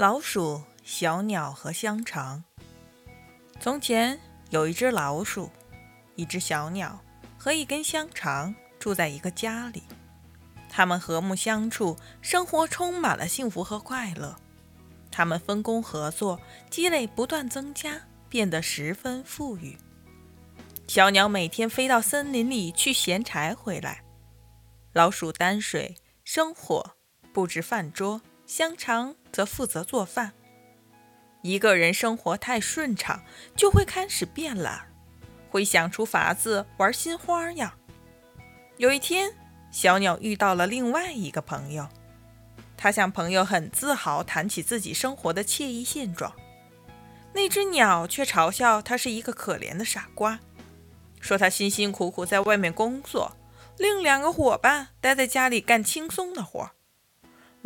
老鼠、小鸟和香肠。从前有一只老鼠、一只小鸟和一根香肠住在一个家里，他们和睦相处，生活充满了幸福和快乐。他们分工合作，积累不断增加，变得十分富裕。小鸟每天飞到森林里去衔柴回来，老鼠担水、生火、布置饭桌。香肠则负责做饭。一个人生活太顺畅，就会开始变懒，会想出法子玩新花样。有一天，小鸟遇到了另外一个朋友，他向朋友很自豪谈起自己生活的惬意现状。那只鸟却嘲笑他是一个可怜的傻瓜，说他辛辛苦苦在外面工作，另两个伙伴待在家里干轻松的活。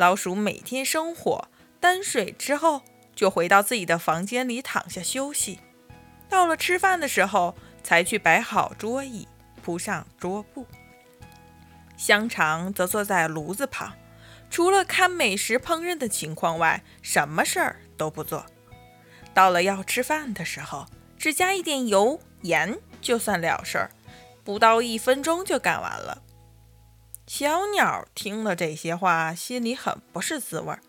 老鼠每天生火、担水之后，就回到自己的房间里躺下休息。到了吃饭的时候，才去摆好桌椅，铺上桌布。香肠则坐在炉子旁，除了看美食烹饪的情况外，什么事儿都不做。到了要吃饭的时候，只加一点油盐就算了事儿，不到一分钟就干完了。小鸟听了这些话，心里很不是滋味儿。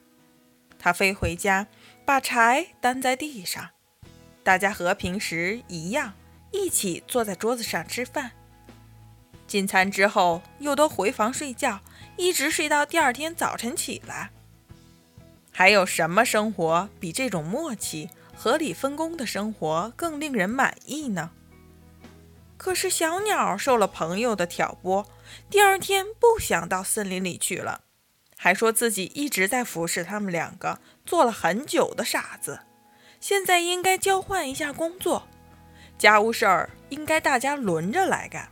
它飞回家，把柴担在地上，大家和平时一样，一起坐在桌子上吃饭。进餐之后，又都回房睡觉，一直睡到第二天早晨起来。还有什么生活比这种默契、合理分工的生活更令人满意呢？可是小鸟受了朋友的挑拨，第二天不想到森林里去了，还说自己一直在服侍他们两个，做了很久的傻子。现在应该交换一下工作，家务事儿应该大家轮着来干。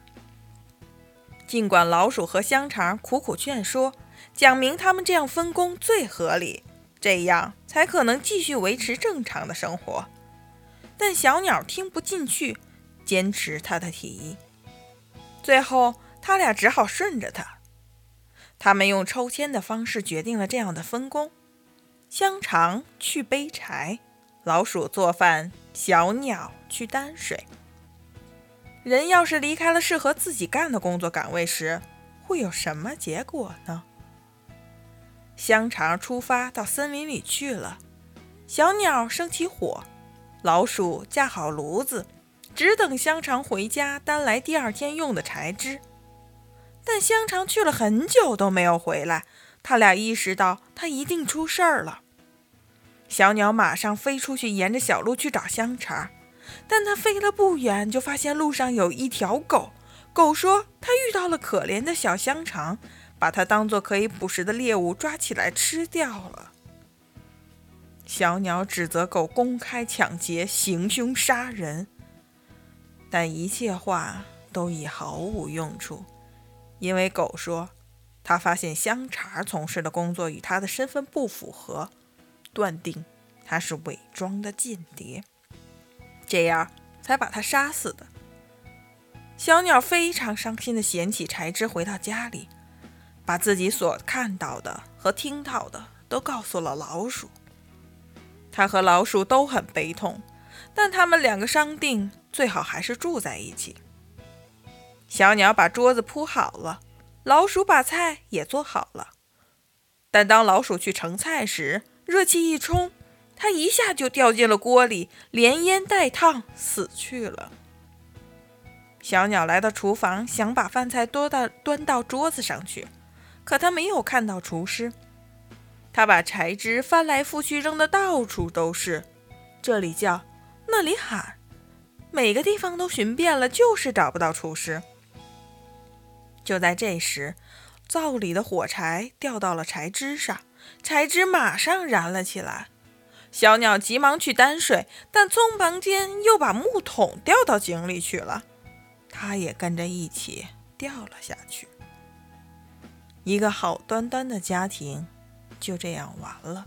尽管老鼠和香肠苦苦劝说，讲明他们这样分工最合理，这样才可能继续维持正常的生活，但小鸟听不进去。坚持他的提议，最后他俩只好顺着他。他们用抽签的方式决定了这样的分工：香肠去背柴，老鼠做饭，小鸟去担水。人要是离开了适合自己干的工作岗位时，会有什么结果呢？香肠出发到森林里去了，小鸟生起火，老鼠架好炉子。只等香肠回家担来第二天用的柴枝，但香肠去了很久都没有回来。他俩意识到他一定出事儿了。小鸟马上飞出去，沿着小路去找香肠，但它飞了不远，就发现路上有一条狗。狗说它遇到了可怜的小香肠，把它当做可以捕食的猎物抓起来吃掉了。小鸟指责狗公开抢劫、行凶杀人。但一切话都已毫无用处，因为狗说，他发现香肠从事的工作与他的身份不符合，断定他是伪装的间谍，这样才把他杀死的。小鸟非常伤心地捡起柴枝，回到家里，把自己所看到的和听到的都告诉了老鼠。他和老鼠都很悲痛。但他们两个商定，最好还是住在一起。小鸟把桌子铺好了，老鼠把菜也做好了。但当老鼠去盛菜时，热气一冲，它一下就掉进了锅里，连烟带烫，死去了。小鸟来到厨房，想把饭菜端到端到桌子上去，可它没有看到厨师。它把柴枝翻来覆去扔得到处都是，这里叫。那里喊，每个地方都寻遍了，就是找不到厨师。就在这时，灶里的火柴掉到了柴枝上，柴枝马上燃了起来。小鸟急忙去担水，但匆忙间又把木桶掉到井里去了，它也跟着一起掉了下去。一个好端端的家庭就这样完了。